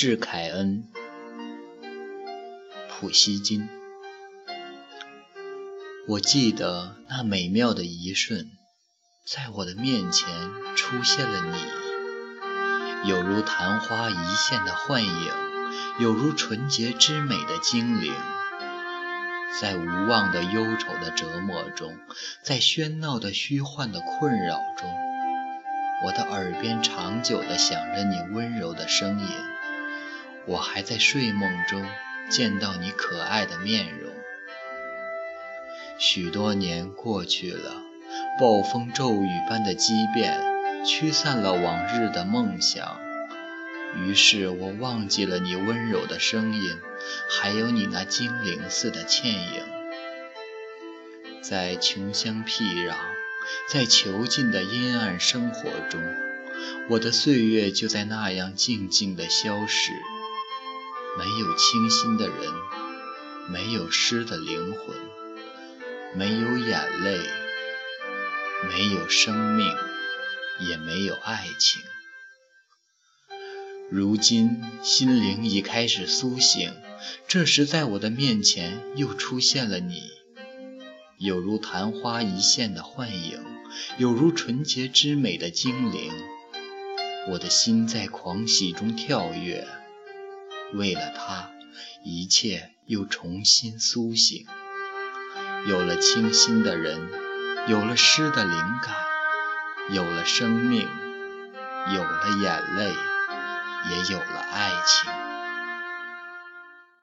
致凯恩，普希金。我记得那美妙的一瞬，在我的面前出现了你，有如昙花一现的幻影，有如纯洁之美的精灵。在无望的忧愁的折磨中，在喧闹的虚幻的困扰中，我的耳边长久地响着你温柔的声音。我还在睡梦中见到你可爱的面容。许多年过去了，暴风骤雨般的激变驱散了往日的梦想，于是我忘记了你温柔的声音，还有你那精灵似的倩影。在穷乡僻壤，在囚禁的阴暗生活中，我的岁月就在那样静静地消逝。没有清新的人，没有诗的灵魂，没有眼泪，没有生命，也没有爱情。如今心灵已开始苏醒，这时在我的面前又出现了你，有如昙花一现的幻影，有如纯洁之美的精灵。我的心在狂喜中跳跃。为了他，一切又重新苏醒。有了清新的人，有了诗的灵感，有了生命，有了眼泪，也有了爱情。